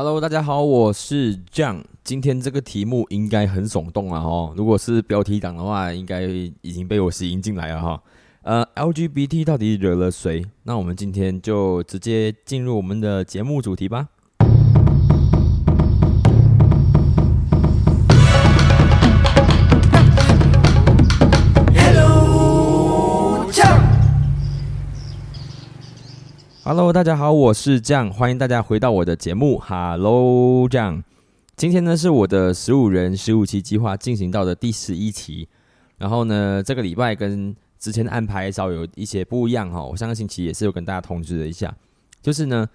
Hello，大家好，我是 jon。今天这个题目应该很耸动啊！哦，如果是标题党的话，应该已经被我吸引进来了哈。呃，LGBT 到底惹了谁？那我们今天就直接进入我们的节目主题吧。Hello，大家好，我是酱，欢迎大家回到我的节目。Hello，酱，今天呢是我的十五人十五期计划进行到的第十一期。然后呢，这个礼拜跟之前的安排稍有一些不一样哈。我上个星期也是有跟大家通知了一下，就是呢，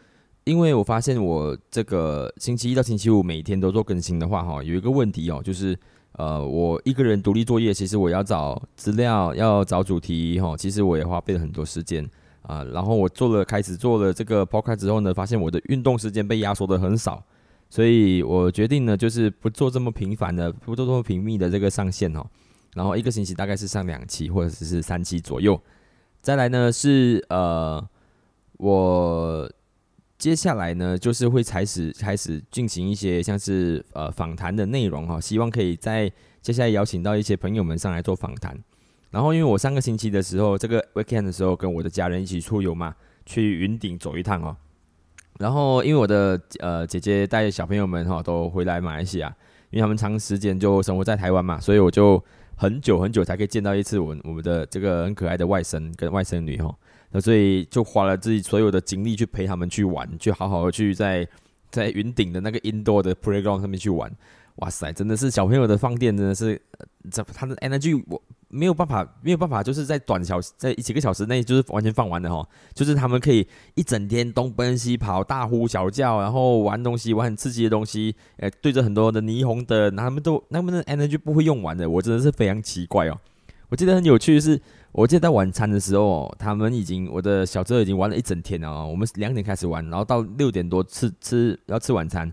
因为我发现我这个星期一到星期五每天都做更新的话哈，有一个问题哦，就是呃，我一个人独立作业，其实我要找资料，要找主题哈，其实我也花费了很多时间。啊，然后我做了开始做了这个 podcast 之后呢，发现我的运动时间被压缩的很少，所以我决定呢，就是不做这么频繁的，不做这么频密的这个上线哦。然后一个星期大概是上两期或者是三期左右。再来呢是呃，我接下来呢就是会开始开始进行一些像是呃访谈的内容哈，希望可以在接下来邀请到一些朋友们上来做访谈。然后，因为我上个星期的时候，这个 weekend 的时候，跟我的家人一起出游嘛，去云顶走一趟哦。然后，因为我的呃姐姐带小朋友们哈都回来马来西亚，因为他们长时间就生活在台湾嘛，所以我就很久很久才可以见到一次我我们的这个很可爱的外甥跟外甥女哈。那所以就花了自己所有的精力去陪他们去玩，去好好的去在在云顶的那个 indoor 的 playground 上面去玩。哇塞，真的是小朋友的放电，真的是这他的 energy 我。没有办法，没有办法，就是在短小在几个小时内就是完全放完的哈，就是他们可以一整天东奔西跑，大呼小叫，然后玩东西，玩很刺激的东西，诶，对着很多的霓虹灯，他们都他们的 energy 不会用完的，我真的是非常奇怪哦。我记得很有趣的是，我记得在晚餐的时候，他们已经我的小侄儿已经玩了一整天了哦。我们两点开始玩，然后到六点多吃吃要吃晚餐，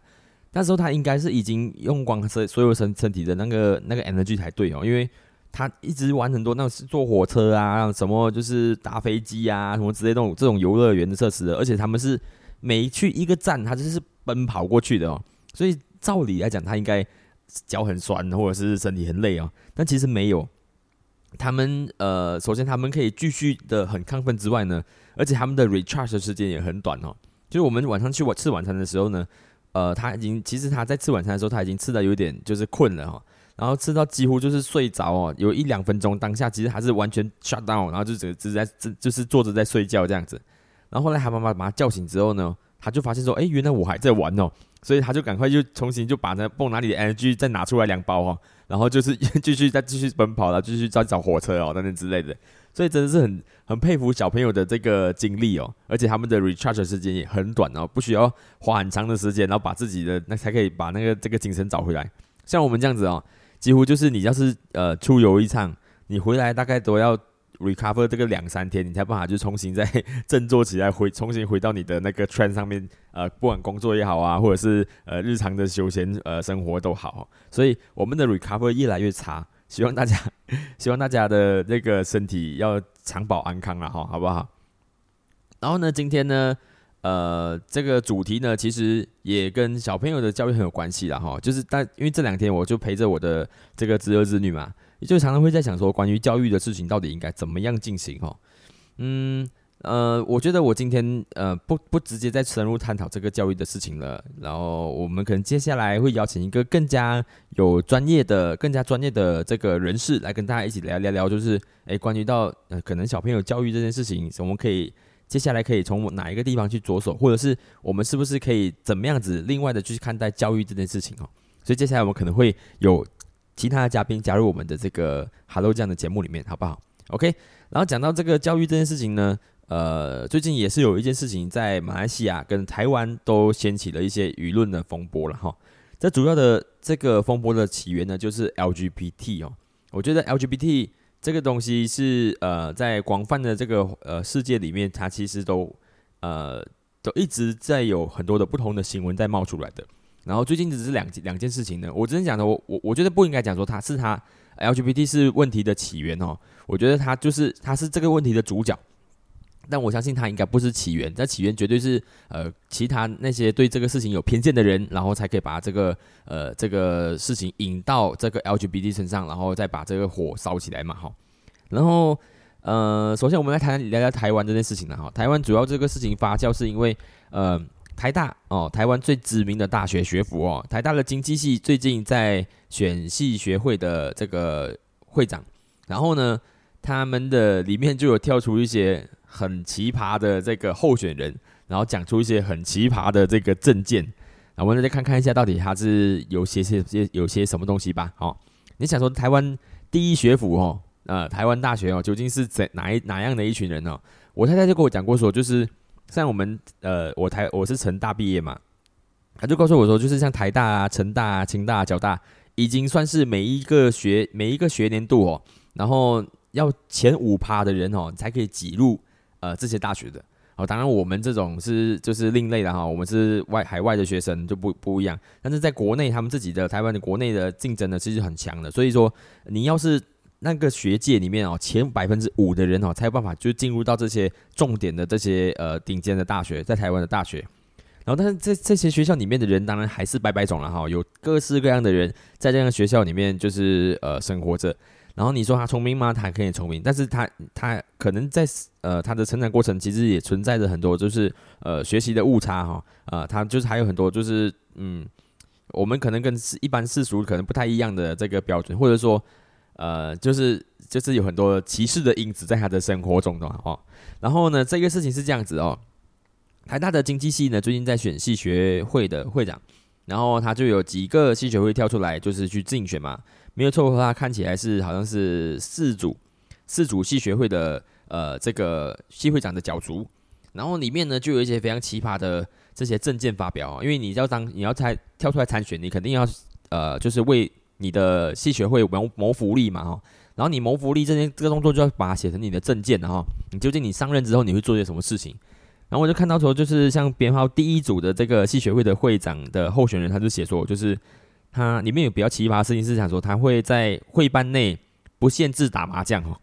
那时候他应该是已经用光所所有身身体的那个那个 energy 才对哦，因为。他一直玩很多那种坐火车啊，什么就是搭飞机啊，什么之类这种这种游乐园的设施的，而且他们是每去一个站，他就是奔跑过去的哦。所以照理来讲，他应该脚很酸或者是身体很累哦，但其实没有。他们呃，首先他们可以继续的很亢奋之外呢，而且他们的 recharge 时间也很短哦。就是我们晚上去晚吃晚餐的时候呢，呃，他已经其实他在吃晚餐的时候他已经吃的有点就是困了哈。然后吃到几乎就是睡着哦，有一两分钟当下其实还是完全 shut down，然后就只只在就是坐着在睡觉这样子。然后后来他妈妈把他叫醒之后呢，他就发现说，哎，原来我还在玩哦，所以他就赶快就重新就把那蹦哪里的 energy 再拿出来两包哦，然后就是 继续再继续奔跑了，继续再找火车哦等等之类的。所以真的是很很佩服小朋友的这个精力哦，而且他们的 recharge 时间也很短哦，不需要花很长的时间，然后把自己的那才可以把那个这个精神找回来。像我们这样子哦。几乎就是你要是呃出游一趟，你回来大概都要 recover 这个两三天，你才办法就重新再振作起来，回重新回到你的那个 train 上面，呃，不管工作也好啊，或者是呃日常的休闲呃生活都好，所以我们的 recover 越来越差，希望大家 希望大家的那个身体要长保安康了哈，好不好？然后呢，今天呢。呃，这个主题呢，其实也跟小朋友的教育很有关系了哈。就是但因为这两天我就陪着我的这个侄儿侄女嘛，就常常会在想说，关于教育的事情到底应该怎么样进行哦。嗯呃，我觉得我今天呃不不直接再深入探讨这个教育的事情了。然后我们可能接下来会邀请一个更加有专业的、更加专业的这个人士来跟大家一起聊聊聊，就是诶，关于到呃可能小朋友教育这件事情，我们可以。接下来可以从哪一个地方去着手，或者是我们是不是可以怎么样子另外的去看待教育这件事情哦？所以接下来我们可能会有其他的嘉宾加入我们的这个 Hello 这样的节目里面，好不好？OK。然后讲到这个教育这件事情呢，呃，最近也是有一件事情在马来西亚跟台湾都掀起了一些舆论的风波了哈。这主要的这个风波的起源呢，就是 LGBT 哦。我觉得 LGBT。这个东西是呃，在广泛的这个呃世界里面，它其实都呃都一直在有很多的不同的新闻在冒出来的。然后最近只是两两件事情呢，我之前讲的，我我我觉得不应该讲说它是它 LGBT 是问题的起源哦，我觉得它就是它是这个问题的主角。但我相信它应该不是起源，在起源绝对是呃其他那些对这个事情有偏见的人，然后才可以把这个呃这个事情引到这个 LGBT 身上，然后再把这个火烧起来嘛，哈。然后呃，首先我们来谈聊聊台湾这件事情了哈。台湾主要这个事情发酵是因为呃台大哦，台湾最知名的大学学府哦，台大的经济系最近在选系学会的这个会长，然后呢，他们的里面就有跳出一些。很奇葩的这个候选人，然后讲出一些很奇葩的这个证件，我们再看看一下到底他是有些些些有些什么东西吧。好，你想说台湾第一学府哦，呃，台湾大学哦，究竟是怎哪一哪样的一群人呢？我太太就跟我讲过说，就是像我们呃，我台我是成大毕业嘛，他就告诉我说，就是像台大啊、成大啊、清大、交大，已经算是每一个学每一个学年度哦，然后要前五趴的人哦，才可以挤入。呃，这些大学的，哦，当然我们这种是就是另类的哈，我们是外海外的学生就不不一样，但是在国内他们自己的台湾的国内的竞争呢，其实很强的，所以说你要是那个学界里面哦，前百分之五的人哦，才有办法就进入到这些重点的这些呃顶尖的大学，在台湾的大学，然后但是这这些学校里面的人，当然还是百百种了哈，有各式各样的人在这样的学校里面就是呃生活着。然后你说他聪明吗？他可以聪明，但是他他可能在呃他的成长过程其实也存在着很多就是呃学习的误差哈啊，他就是还有很多就是嗯，我们可能跟一般世俗可能不太一样的这个标准，或者说呃就是就是有很多歧视的因子在他的生活中的哦。然后呢，这个事情是这样子哦，台大的经济系呢最近在选系学会的会长，然后他就有几个系学会跳出来就是去竞选嘛。没有错的话，看起来是好像是四组四组系学会的呃这个系会长的角逐，然后里面呢就有一些非常奇葩的这些证件发表，因为你要当你要参跳出来参选，你肯定要呃就是为你的系学会谋谋福利嘛哈，然后你谋福利这件这个动作就要把它写成你的证件然后你究竟你上任之后你会做些什么事情？然后我就看到说就是像编号第一组的这个系学会的会长的候选人，他就写说就是。他里面有比较奇葩的事情是想说，他会在会班内不限制打麻将哦。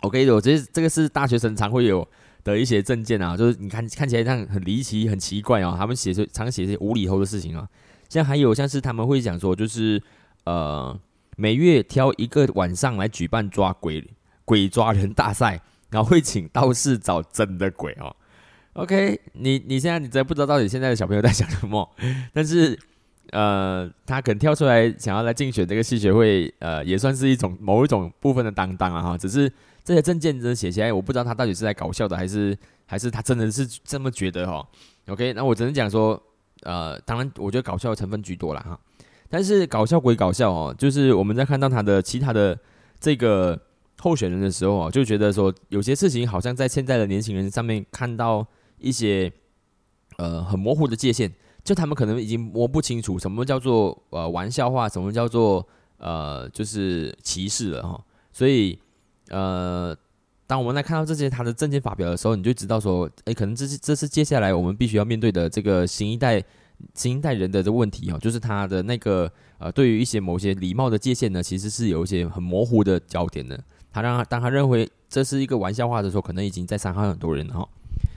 OK，我觉得这个是大学生常会有的一些证件啊，就是你看看起来这样很离奇、很奇怪哦。他们写出常写些无厘头的事情啊，像还有像是他们会讲说，就是呃每月挑一个晚上来举办抓鬼鬼抓人大赛，然后会请道士找真的鬼哦。OK，你你现在你真不知道到底现在的小朋友在想什么，但是。呃，他可能跳出来想要来竞选这个戏学会，呃，也算是一种某一种部分的担当啊哈。只是这些证件真写起来，我不知道他到底是在搞笑的，还是还是他真的是这么觉得哈。OK，那我只能讲说，呃，当然我觉得搞笑的成分居多了哈。但是搞笑归搞笑哦，就是我们在看到他的其他的这个候选人的时候哦，就觉得说有些事情好像在现在的年轻人上面看到一些呃很模糊的界限。就他们可能已经摸不清楚什么叫做呃玩笑话，什么叫做呃就是歧视了哈。所以呃，当我们来看到这些他的证件发表的时候，你就知道说，哎，可能这是这是接下来我们必须要面对的这个新一代新一代人的这个问题哦，就是他的那个呃对于一些某些礼貌的界限呢，其实是有一些很模糊的焦点的。他让他当他认为这是一个玩笑话的时候，可能已经在伤害很多人了哈。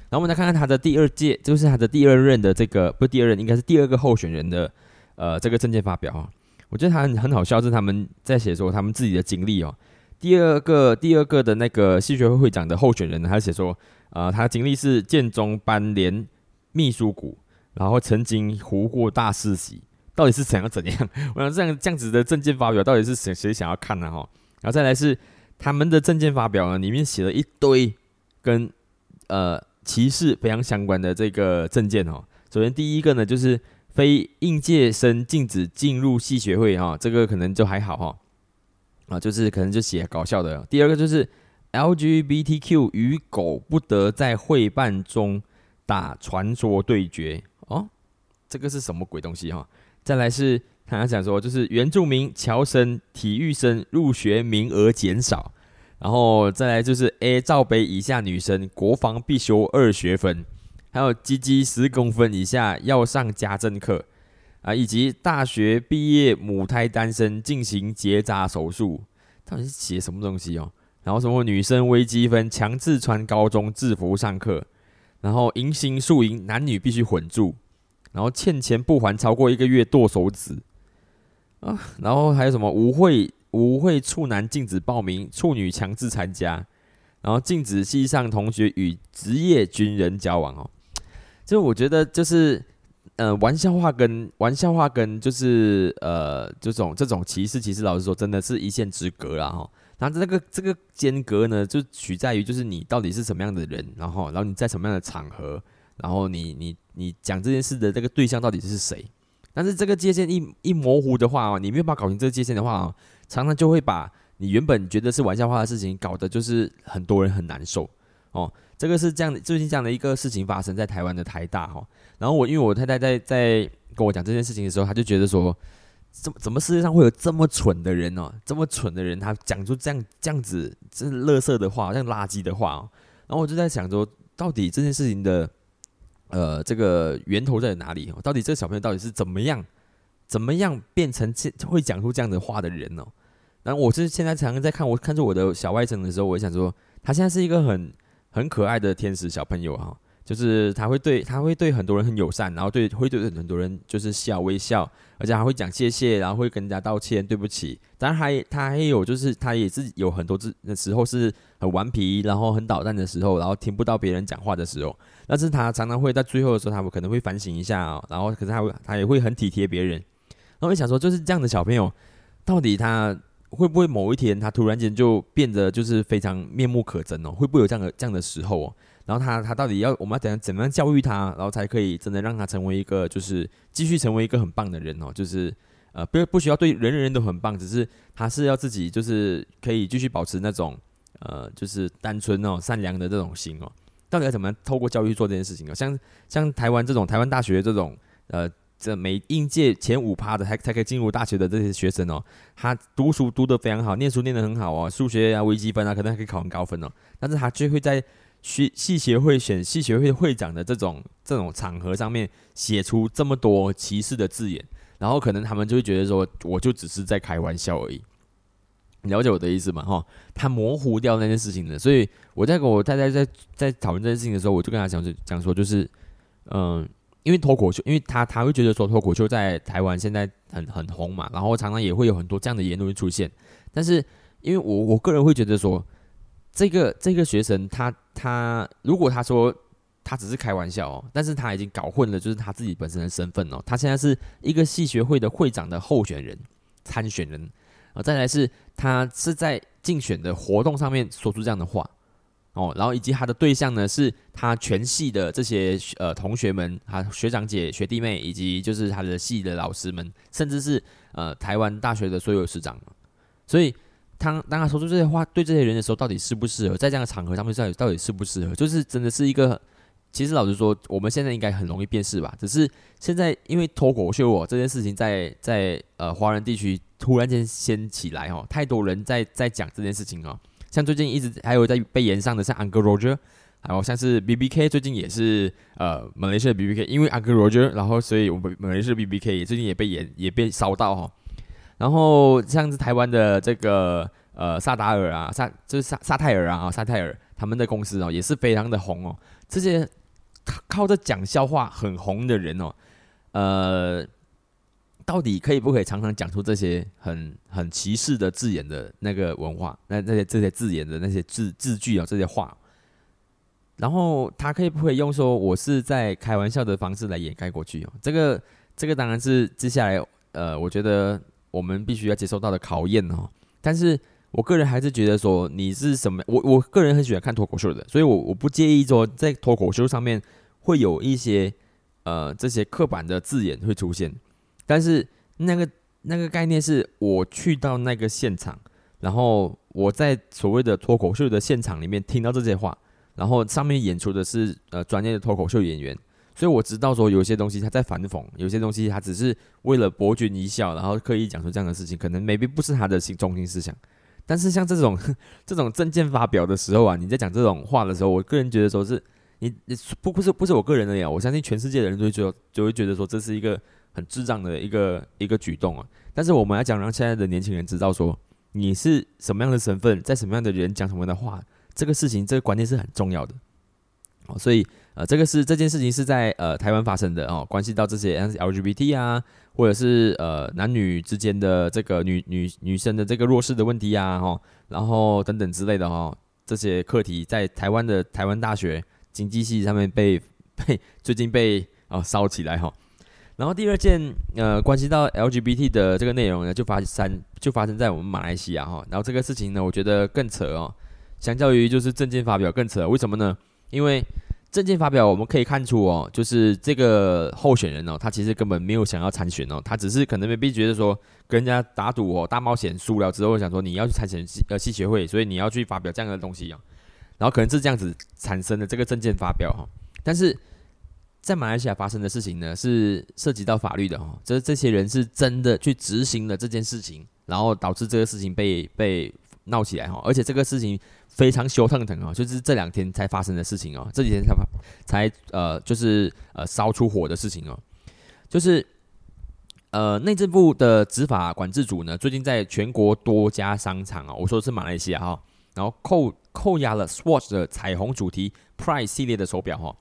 然后我们再看看他的第二届，就是他的第二任的这个，不是第二任，应该是第二个候选人的，呃，这个证件发表啊。我觉得他很很好笑，是他们在写说他们自己的经历哦。第二个第二个的那个戏学会会长的候选人，他写说，呃，他经历是建中班联秘书股，然后曾经胡过大世袭，到底是怎样怎样？我想这样这样子的证件发表，到底是谁谁想要看呢？哈，然后再来是他们的证件发表呢，里面写了一堆跟呃。歧视非常相关的这个证件哦，首先第一个呢就是非应届生禁止进入系学会哈，这个可能就还好哈，啊就是可能就写搞笑的。第二个就是 LGBTQ 与狗不得在会办中打传说对决哦，这个是什么鬼东西哈？再来是他讲说就是原住民侨生体育生入学名额减少。然后再来就是 A 罩杯以下女生国防必修二学分，还有鸡鸡十公分以下要上家政课啊，以及大学毕业母胎单身进行结扎手术，到底是写什么东西哦？然后什么女生微积分强制穿高中制服上课，然后迎新宿营男女必须混住，然后欠钱不还超过一个月剁手指啊，然后还有什么舞会舞会处男禁止报名，处女强制参加，然后禁止系上同学与职业军人交往哦。就我觉得就是，呃，玩笑话跟玩笑话跟就是呃这种这种歧视，其实老实说，真的是一线之隔了哈。然后这个这个间隔呢，就取在于就是你到底是什么样的人，然后然后你在什么样的场合，然后你你你讲这件事的这个对象到底是谁。但是这个界限一一模糊的话哦，你没有办法搞清这个界限的话哦，常常就会把你原本觉得是玩笑话的事情，搞得就是很多人很难受哦。这个是这样的，最近这样的一个事情发生在台湾的台大哈，然后我因为我太太在在跟我讲这件事情的时候，她就觉得说，怎么怎么世界上会有这么蠢的人哦，这么蠢的人，他讲出这样这样子这是垃圾的话，像垃圾的话哦，然后我就在想说，到底这件事情的呃这个源头在哪里？到底这个小朋友到底是怎么样怎么样变成这会讲出这样的话的人哦？然后我是现在常常在看我看着我的小外甥的时候，我想说，他现在是一个很。很可爱的天使小朋友哈，就是他会对他会对很多人很友善，然后对会对很多人就是笑微笑，而且还会讲谢谢，然后会跟人家道歉对不起。当然还他还有就是他也是有很多次的时候是很顽皮，然后很捣蛋的时候，然后听不到别人讲话的时候，但是他常常会在最后的时候，他们可能会反省一下，然后可是他会他也会很体贴别人。然后我想说，就是这样的小朋友，到底他？会不会某一天他突然间就变得就是非常面目可憎哦？会不会有这样的这样的时候哦？然后他他到底要我们要怎样怎么样教育他，然后才可以真的让他成为一个就是继续成为一个很棒的人哦？就是呃不不需要对人人都很棒，只是他是要自己就是可以继续保持那种呃就是单纯哦善良的这种心哦。到底要怎么透过教育做这件事情哦？像像台湾这种台湾大学这种呃。这每应届前五趴的，才才可以进入大学的这些学生哦，他读书读得非常好，念书念得很好哦，数学啊、微积分啊，可能还可以考很高分哦。但是他就会在学系协会选系协会会长的这种这种场合上面写出这么多歧视的字眼，然后可能他们就会觉得说，我就只是在开玩笑而已。了解我的意思吗？哈，他模糊掉那件事情的。所以我在跟我太太在在讨论这件事情的时候，我就跟他讲，讲说，就是嗯。因为脱口秀，因为他他会觉得说脱口秀在台湾现在很很红嘛，然后常常也会有很多这样的言论出现。但是因为我我个人会觉得说，这个这个学生他他如果他说他只是开玩笑哦，但是他已经搞混了，就是他自己本身的身份哦。他现在是一个系学会的会长的候选人参选人啊，再来是他是在竞选的活动上面说出这样的话。哦，然后以及他的对象呢，是他全系的这些呃同学们，他学长姐、学弟妹，以及就是他的系的老师们，甚至是呃台湾大学的所有师长。所以，他当他说出这些话对这些人的时候，到底适不适合在这样的场合上面，到底到底适不适合？就是真的是一个，其实老实说，我们现在应该很容易辨识吧。只是现在因为脱口秀哦这件事情，在在呃华人地区突然间掀起来哦，太多人在在讲这件事情哦。像最近一直还有在被延上的，像 Uncle Roger，还有像是 B B K，最近也是呃马来西亚 B B K，因为 Uncle Roger，然后所以我们马来西亚 B B K 最近也被延也被烧到哈。然后像是台湾的这个呃萨达尔啊，萨就是萨萨泰尔啊，萨泰尔他们的公司哦也是非常的红哦。这些靠着讲笑话很红的人哦，呃。到底可以不可以常常讲出这些很很歧视的字眼的那个文化？那那些这些字眼的那些字字句啊，这些话，然后他可以不可以用说我是在开玩笑的方式来掩盖过去哦？这个这个当然是接下来呃，我觉得我们必须要接受到的考验哦。但是我个人还是觉得说你是什么？我我个人很喜欢看脱口秀的，所以我我不介意说在脱口秀上面会有一些呃这些刻板的字眼会出现。但是那个那个概念是我去到那个现场，然后我在所谓的脱口秀的现场里面听到这些话，然后上面演出的是呃专业的脱口秀演员，所以我知道说有些东西他在反讽，有些东西他只是为了博君一笑，然后刻意讲出这样的事情，可能 maybe 不是他的心中心思想。但是像这种 这种证件发表的时候啊，你在讲这种话的时候，我个人觉得说是你你不不是不是我个人的呀，我相信全世界的人都会觉得就会觉得说这是一个。很智障的一个一个举动啊！但是我们要讲让现在的年轻人知道说，你是什么样的身份，在什么样的人讲什么样的话，这个事情这个观念是很重要的。哦，所以呃，这个是这件事情是在呃台湾发生的哦，关系到这些 LGBT 啊，或者是呃男女之间的这个女女女生的这个弱势的问题啊，哈，然后等等之类的哈，这些课题在台湾的台湾大学经济系上面被被最近被啊烧起来哈。然后第二件呃关系到 LGBT 的这个内容呢，就发生就发生在我们马来西亚哈。然后这个事情呢，我觉得更扯哦，相较于就是证件发表更扯，为什么呢？因为证件发表，我们可以看出哦，就是这个候选人哦，他其实根本没有想要参选哦，他只是可能被觉得说跟人家打赌哦，大冒险输了之后，想说你要去参选呃系学会，所以你要去发表这样的东西哦，然后可能是这样子产生的这个证件发表哈。但是在马来西亚发生的事情呢，是涉及到法律的哈，这这些人是真的去执行了这件事情，然后导致这个事情被被闹起来哈，而且这个事情。非常羞腾腾啊，就是这两天才发生的事情哦，这几天才发才呃，就是呃烧出火的事情哦，就是呃内政部的执法管制组呢，最近在全国多家商场啊，我说的是马来西亚哈，然后扣扣押了 Swatch 的彩虹主题 Pride 系列的手表哈，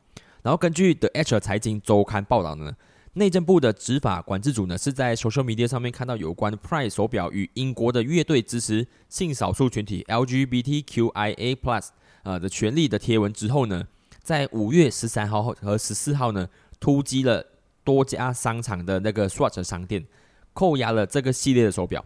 然后根据 The H 财经周刊报道呢。内政部的执法管制组呢，是在 social media 上面看到有关 Pride 手表与英国的乐队支持性少数群体 LGBTQIA plus 呃的权利的贴文之后呢，在五月十三号和十四号呢，突击了多家商场的那个 Swatch 商店，扣押了这个系列的手表。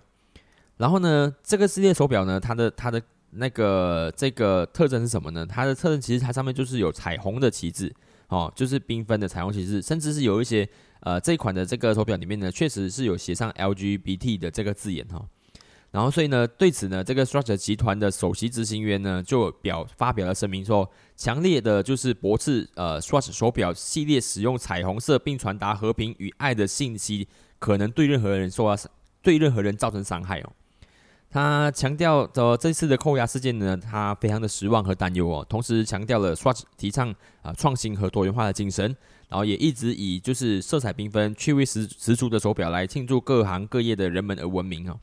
然后呢，这个系列手表呢，它的它的那个这个特征是什么呢？它的特征其实它上面就是有彩虹的旗帜，哦，就是缤纷的彩虹旗帜，甚至是有一些。呃，这款的这个手表里面呢，确实是有写上 LGBT 的这个字眼哈。然后，所以呢，对此呢，这个 Swatch 集团的首席执行员呢，就表发表了声明说，强烈的就是驳斥呃 Swatch 手表系列使用彩虹色并传达和平与爱的信息，可能对任何人受到对任何人造成伤害哦。他强调，的，这次的扣押事件呢，他非常的失望和担忧哦。同时强调了 Swatch 提倡啊创新和多元化的精神。然后也一直以就是色彩缤纷、趣味十十足的手表来庆祝各行各业的人们而闻名哦。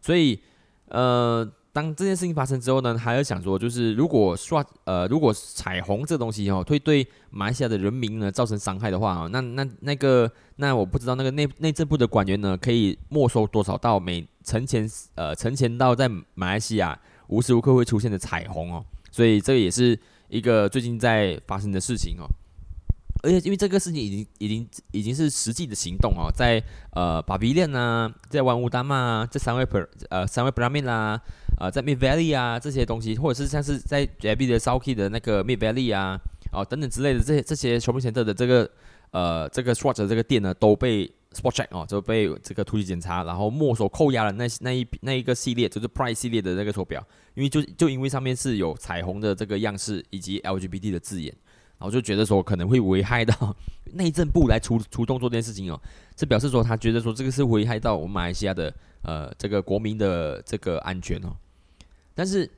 所以，呃，当这件事情发生之后呢，还要想说，就是如果刷呃，如果彩虹这东西哦，会对马来西亚的人民呢造成伤害的话啊，那那那个那我不知道那个内内政部的官员呢，可以没收多少到每成千呃成千到在马来西亚无时无刻会出现的彩虹哦。所以这个也是一个最近在发生的事情哦。而且因为这个事情已经已经已经是实际的行动哦，在呃巴比链啊，在万物丹嘛，这三位 per 呃三位 brahmin 啦，啊在 mid valley 啊这些东西，或者是像是在 JB 的 Southkey 的那个 mid valley 啊，哦等等之类的这些这些 shopping center 的这个呃这个 Swatch 的这个店呢，都被 spot check 哦，就被这个突击检查，然后没收扣押了那那一那一个系列，就是 Price 系列的那个手表，因为就就因为上面是有彩虹的这个样式以及 LGBT 的字眼。然后就觉得说可能会危害到内政部来出出动做这件事情哦，这表示说他觉得说这个是危害到我们马来西亚的呃这个国民的这个安全哦。但是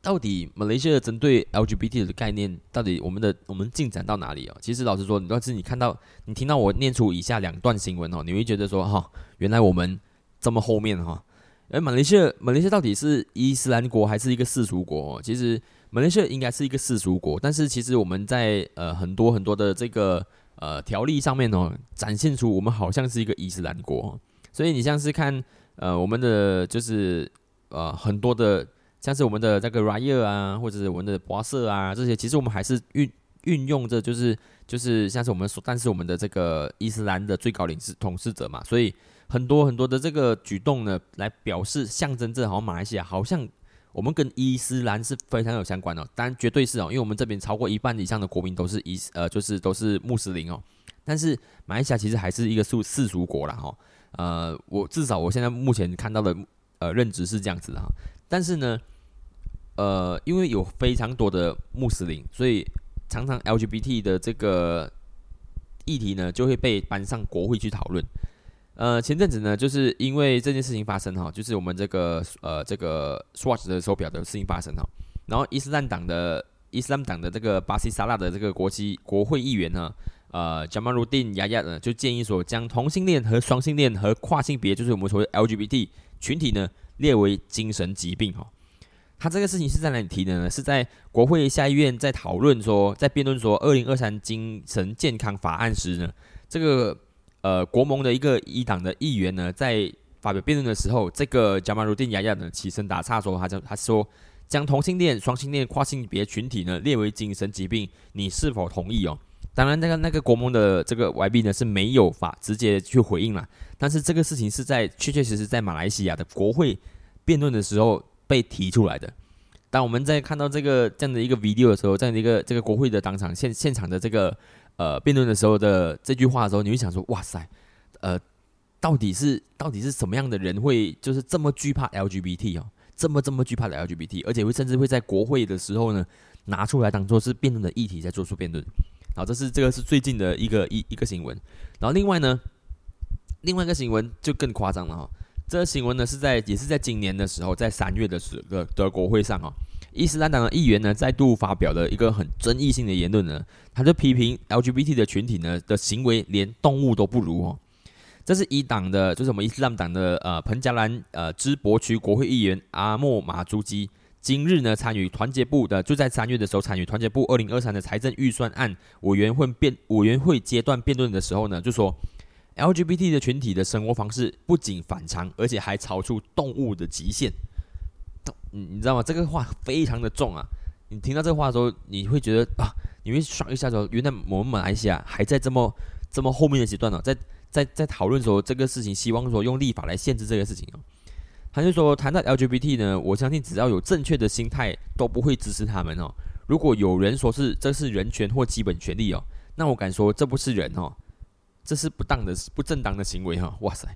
到底马来西亚针对 LGBT 的概念，到底我们的我们进展到哪里哦？其实老实说，你要是你看到你听到我念出以下两段新闻哦，你会觉得说哈，原来我们这么后面哈。而马来西亚马来西亚到底是伊斯兰国还是一个世俗国？其实。马来西亚应该是一个世俗国，但是其实我们在呃很多很多的这个呃条例上面哦，展现出我们好像是一个伊斯兰国。所以你像是看呃我们的就是呃很多的像是我们的这个 Raya 啊，或者是我们的华色啊这些，其实我们还是运运用着就是就是像是我们说，但是我们的这个伊斯兰的最高领事统治者嘛，所以很多很多的这个举动呢，来表示象征着好像马来西亚好像。我们跟伊斯兰是非常有相关的，当然绝对是哦，因为我们这边超过一半以上的国民都是伊呃，就是都是穆斯林哦。但是马来西亚其实还是一个世世俗国啦哈。呃，我至少我现在目前看到的呃认知是这样子的哈。但是呢，呃，因为有非常多的穆斯林，所以常常 LGBT 的这个议题呢就会被搬上国会去讨论。呃，前阵子呢，就是因为这件事情发生哈，就是我们这个呃这个 Swatch 的手表的事情发生哈，然后伊斯兰党的伊斯兰党的这个巴西沙拉的这个国际国会议员呢，呃，Jamaluddin Yaya 呢，就建议说，将同性恋和双性恋和跨性别，就是我们所谓 LGBT 群体呢列为精神疾病哈。他这个事情是在哪里提的呢？是在国会下议院在讨论说，在辩论说二零二三精神健康法案时呢，这个呃国盟的一个一党的议员呢，在发表辩论的时候，这个加马鲁丁亚亚呢起身打岔说，他就他说将同性恋、双性恋、跨性别群体呢列为精神疾病，你是否同意哦？当然，那个那个国盟的这个 YB 呢是没有法直接去回应了，但是这个事情是在确确实实在马来西亚的国会辩论的时候被提出来的。当我们在看到这个这样的一个 video 的时候，这样的一个这个国会的当场现现场的这个呃辩论的时候的这句话的时候，你会想说：哇塞，呃，到底是到底是什么样的人会就是这么惧怕 LGBT 哦，这么这么惧怕的 LGBT，而且会甚至会在国会的时候呢拿出来当做是辩论的议题在做出辩论。好，这是这个是最近的一个一一个新闻，然后另外呢，另外一个新闻就更夸张了哈。这个新闻呢是在也是在今年的时候，在三月的时的德国会上哦，伊斯兰党的议员呢再度发表了一个很争议性的言论呢，他就批评 LGBT 的群体呢的行为连动物都不如哦。这是伊党的，就是我们伊斯兰党的呃彭加兰呃芝博区国会议员阿莫马朱基。今日呢，参与团结部的就在三月的时候，参与团结部二零二三的财政预算案委员会辩委员会阶段辩论的时候呢，就说 LGBT 的群体的生活方式不仅反常，而且还超出动物的极限。你你知道吗？这个话非常的重啊！你听到这个话的时候，你会觉得啊，你会爽一下说，原来我们马来西亚还在这么这么后面的阶段呢，在在在讨论说这个事情，希望说用立法来限制这个事情哦。他就说，谈到 LGBT 呢，我相信只要有正确的心态，都不会支持他们哦。如果有人说是这是人权或基本权利哦，那我敢说这不是人哦，这是不当的、不正当的行为哈。哇塞，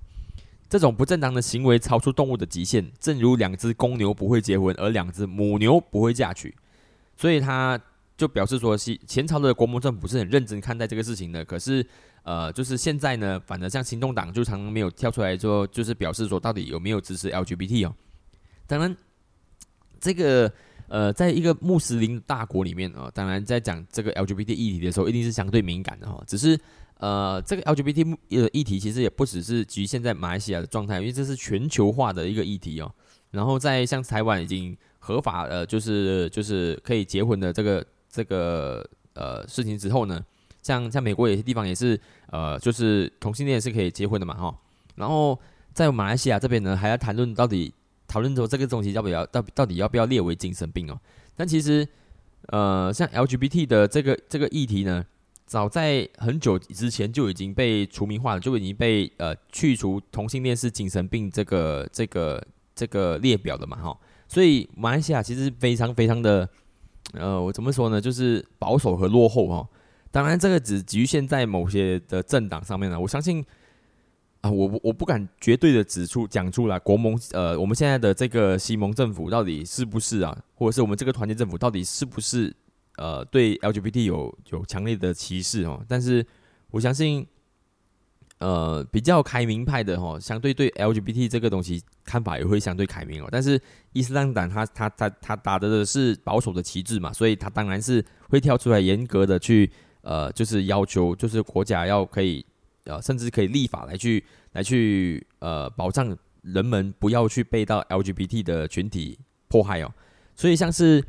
这种不正当的行为超出动物的极限，正如两只公牛不会结婚，而两只母牛不会嫁娶，所以他就表示说，是前朝的国盟政府是很认真看待这个事情的。可是。呃，就是现在呢，反正像行动党就常常没有跳出来说，就是表示说到底有没有支持 LGBT 哦。当然，这个呃，在一个穆斯林大国里面啊，当然在讲这个 LGBT 议题的时候，一定是相对敏感的哈。只是呃，这个 LGBT 的议题其实也不只是局限在马来西亚的状态，因为这是全球化的一个议题哦。然后在像台湾已经合法呃，就是就是可以结婚的这个这个呃事情之后呢。像像美国有些地方也是，呃，就是同性恋是可以结婚的嘛，哈。然后在马来西亚这边呢，还要谈论到底讨论说这个东西要不要到到底要不要列为精神病哦。但其实，呃，像 LGBT 的这个这个议题呢，早在很久之前就已经被除名化了，就已经被呃去除同性恋是精神病这个这个这个列表的嘛，哈。所以马来西亚其实非常非常的，呃，我怎么说呢，就是保守和落后哈。当然，这个只局限在某些的政党上面了。我相信，啊，我我不敢绝对的指出讲出来，国盟呃，我们现在的这个西蒙政府到底是不是啊，或者是我们这个团结政府到底是不是呃，对 LGBT 有有强烈的歧视哦？但是我相信，呃，比较开明派的哈，相对对 LGBT 这个东西看法也会相对开明哦。但是伊斯兰党他他他他打的是保守的旗帜嘛，所以他当然是会跳出来严格的去。呃，就是要求，就是国家要可以，呃，甚至可以立法来去，来去，呃，保障人们不要去被到 LGBT 的群体迫害哦。所以像是，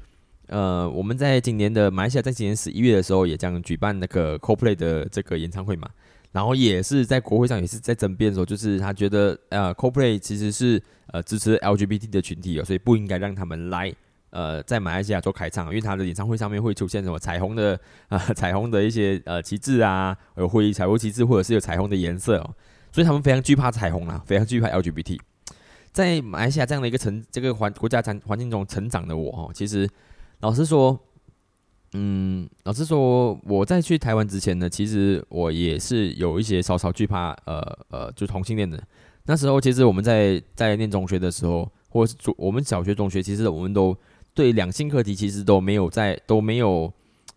呃，我们在今年的马来西亚在今年十一月的时候，也将举办那个 CoPlay 的这个演唱会嘛，然后也是在国会上也是在争辩说，就是他觉得，呃，CoPlay 其实是呃支持 LGBT 的群体哦，所以不应该让他们来。呃，在马来西亚做开唱，因为他的演唱会上面会出现什么彩虹的 啊，彩虹的一些呃旗帜啊，有会彩虹旗帜或者是有彩虹的颜色哦，所以他们非常惧怕彩虹啊，非常惧怕 LGBT。在马来西亚这样的一个成这个环国家环环境中成长的我哦，其实老实说，嗯，老实说，我在去台湾之前呢，其实我也是有一些稍稍惧怕呃呃，就同性恋的。那时候其实我们在在念中学的时候，或是中我们小学中学，其实我们都。对两性课题其实都没有在都没有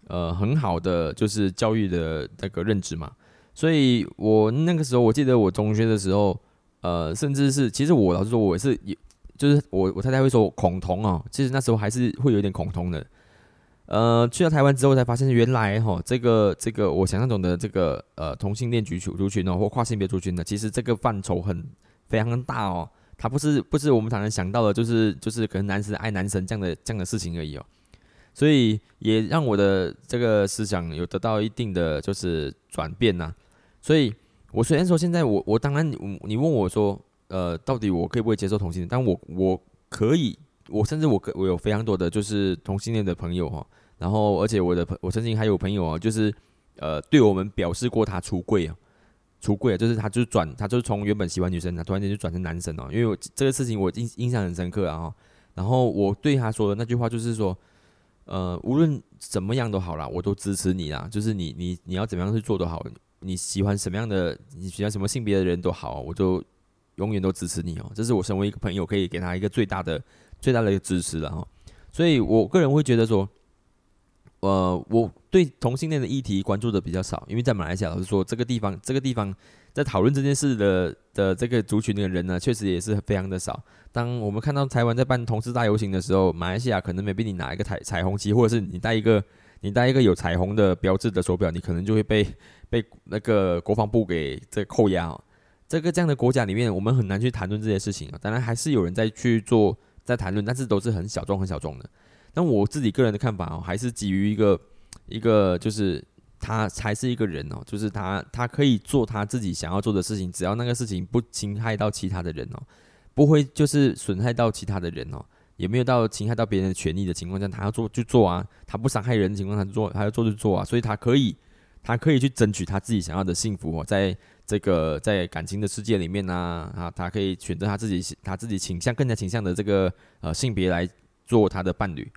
呃很好的就是教育的那个认知嘛，所以我那个时候我记得我中学的时候，呃，甚至是其实我老实说我是也就是我我太太会说恐同哦，其实那时候还是会有点恐同的，呃，去到台湾之后才发现原来哈这个这个我想象中的这个呃同性恋族群族群哦或跨性别族群呢，其实这个范畴很非常大哦。他不是不是我们常常想到的，就是就是可能男生爱男生这样的这样的事情而已哦。所以也让我的这个思想有得到一定的就是转变呐。所以我虽然说现在我我当然你问我说，呃，到底我可以不可以接受同性恋？但我我可以，我甚至我我有非常多的就是同性恋的朋友哈。然后而且我的朋我曾经还有朋友哦，就是呃对我们表示过他出柜啊，出柜啊，就是他就是转他就是从原本喜欢女生，他突然间就转成男生哦。因为我这个事情我印印象很深刻啊。然后我对他说的那句话就是说。呃，无论怎么样都好啦，我都支持你啦。就是你，你，你要怎么样去做都好，你喜欢什么样的，你喜欢什么性别的人都好，我就永远都支持你哦。这是我身为一个朋友可以给他一个最大的、最大的一个支持了哈。所以我个人会觉得说，呃，我对同性恋的议题关注的比较少，因为在马来西亚，老实说，这个地方，这个地方。在讨论这件事的的这个族群的人呢，确实也是非常的少。当我们看到台湾在办同志大游行的时候，马来西亚可能没被你拿一个彩彩虹旗，或者是你带一个你带一个有彩虹的标志的手表，你可能就会被 被那个国防部给这扣押。哦这个这样的国家里面，我们很难去谈论这些事情啊。当然还是有人在去做在谈论，但是都是很小众很小众的。但我自己个人的看法哦，还是基于一个一个就是。他才是一个人哦，就是他，他可以做他自己想要做的事情，只要那个事情不侵害到其他的人哦，不会就是损害到其他的人哦，也没有到侵害到别人的权利的情况下，他要做就做啊，他不伤害人的情况下做，他要做就做啊，所以他可以，他可以去争取他自己想要的幸福哦，在这个在感情的世界里面呢，啊，他可以选择他自己他自己倾向更加倾向的这个呃性别来做他的伴侣，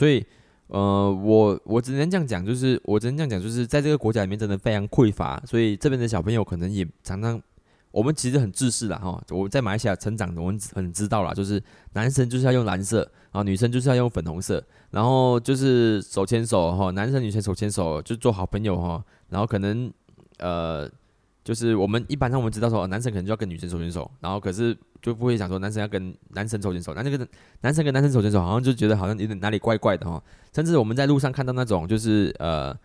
所以。呃，我我只能这样讲，就是我只能这样讲，就是在这个国家里面真的非常匮乏，所以这边的小朋友可能也常常，我们其实很自私的哈。我在马来西亚成长的，我们很知道了，就是男生就是要用蓝色，然后女生就是要用粉红色，然后就是手牵手哈，男生女生手牵手就做好朋友哈，然后可能呃。就是我们一般上我们知道说，男生可能就要跟女生手牵手，然后可是就不会想说男生要跟男生手牵手，那这个男生跟男生手牵手好像就觉得好像有点哪里怪怪的哈。甚至我们在路上看到那种就是呃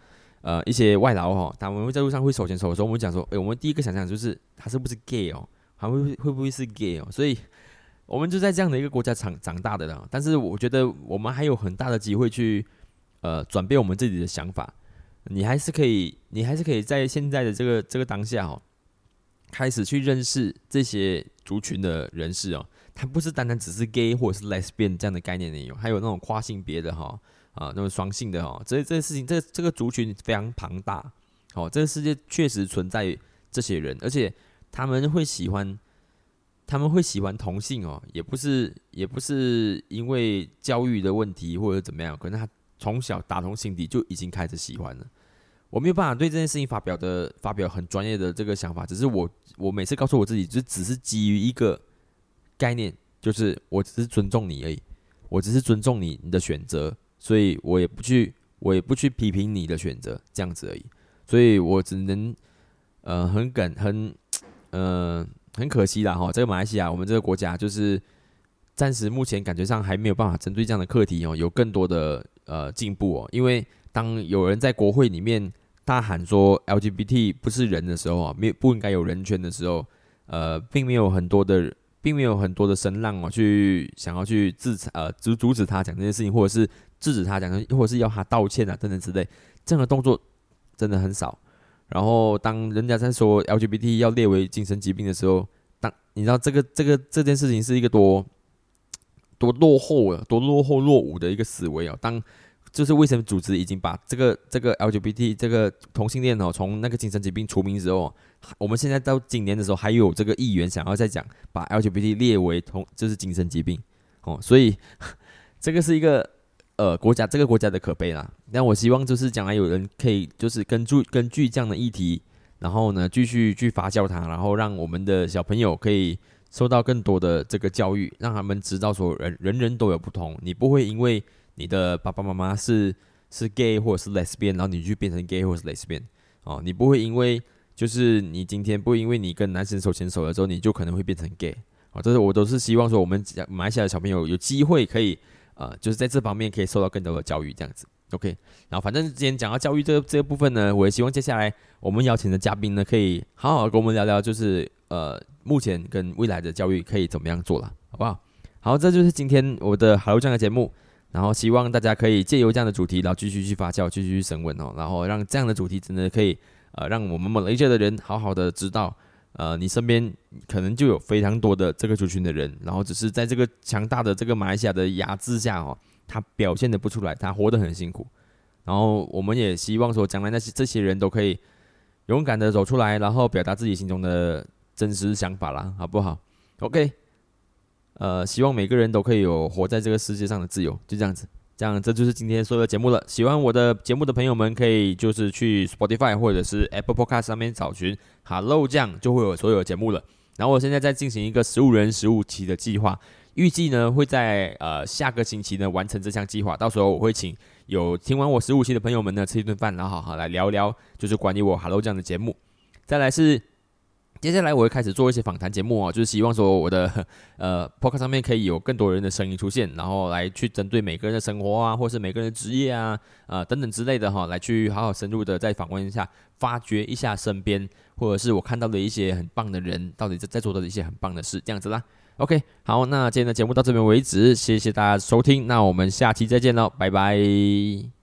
呃一些外劳哈，他们会在路上会手牵手的时候，我们讲说，哎，我们第一个想象就是他是不是 gay 哦，还会会不会是 gay 哦？所以我们就在这样的一个国家长长大的了。但是我觉得我们还有很大的机会去呃转变我们自己的想法。你还是可以，你还是可以在现在的这个这个当下哦，开始去认识这些族群的人士哦。他不是单单只是 gay 或者是 lesbian 这样的概念内容，还有那种跨性别的哈啊，那种双性的哈。这这个事情，这这个族群非常庞大哦。这个世界确实存在这些人，而且他们会喜欢，他们会喜欢同性哦，也不是也不是因为教育的问题或者怎么样，可能他从小打从心底就已经开始喜欢了。我没有办法对这件事情发表的发表很专业的这个想法，只是我我每次告诉我自己，就只是基于一个概念，就是我只是尊重你而已，我只是尊重你你的选择，所以我也不去我也不去批评你的选择这样子而已，所以我只能呃很感很呃很可惜啦哈，这个马来西亚我们这个国家就是暂时目前感觉上还没有办法针对这样的课题哦有更多的呃进步哦，因为当有人在国会里面。大喊说 LGBT 不是人的时候啊，没不应该有人权的时候，呃，并没有很多的，并没有很多的声浪哦，去想要去制裁呃阻阻止他讲这件事情，或者是制止他讲，或者是要他道歉啊等等之类，这样的动作真的很少。然后当人家在说 LGBT 要列为精神疾病的时候，当你知道这个这个这件事情是一个多多落后啊，多落后落伍的一个思维啊，当。就是卫生组织已经把这个这个 LGBT 这个同性恋哦，从那个精神疾病除名之后，我们现在到今年的时候，还有这个议员想要再讲把 LGBT 列为同就是精神疾病哦，所以 这个是一个呃国家这个国家的可悲啦。但我希望就是将来有人可以就是根据根据这样的议题，然后呢继续去发酵它，然后让我们的小朋友可以受到更多的这个教育，让他们知道说人人人都有不同，你不会因为。你的爸爸妈妈是是 gay 或者是 lesbian，然后你去变成 gay 或者是 lesbian，哦，你不会因为就是你今天不因为你跟男生手牵手了之后，你就可能会变成 gay，哦，这是我都是希望说我们马来西亚的小朋友有机会可以呃，就是在这方面可以受到更多的教育，这样子，OK。然后反正今天讲到教育这这个部分呢，我也希望接下来我们邀请的嘉宾呢，可以好好跟我们聊聊，就是呃目前跟未来的教育可以怎么样做了，好不好？好，这就是今天我的好这样的节目，然后希望大家可以借由这样的主题，然后继续去发酵，继续去审问哦，然后让这样的主题真的可以呃，让我们马来西亚的人好好的知道，呃，你身边可能就有非常多的这个族群的人，然后只是在这个强大的这个马来西亚的压制下哦，他表现的不出来，他活得很辛苦，然后我们也希望说，将来那些这些人都可以。勇敢的走出来，然后表达自己心中的真实想法啦，好不好？OK，呃，希望每个人都可以有活在这个世界上的自由，就这样子。这样，这就是今天所有的节目了。喜欢我的节目的朋友们，可以就是去 Spotify 或者是 Apple Podcast 上面找寻 Hello 这样就会有所有的节目了。然后我现在在进行一个十五人十五期的计划，预计呢会在呃下个星期呢完成这项计划。到时候我会请。有听完我十五期的朋友们呢，吃一顿饭，然后好好来聊聊，就是关于我 Hello 这样的节目。再来是，接下来我会开始做一些访谈节目哦，就是希望说我的呃 p o c a s t 上面可以有更多人的声音出现，然后来去针对每个人的生活啊，或是每个人的职业啊，啊等等之类的哈，来去好好深入的再访问一下，发掘一下身边或者是我看到的一些很棒的人，到底在在做的一些很棒的事，这样子啦。OK，好，那今天的节目到这边为止，谢谢大家收听，那我们下期再见喽，拜拜。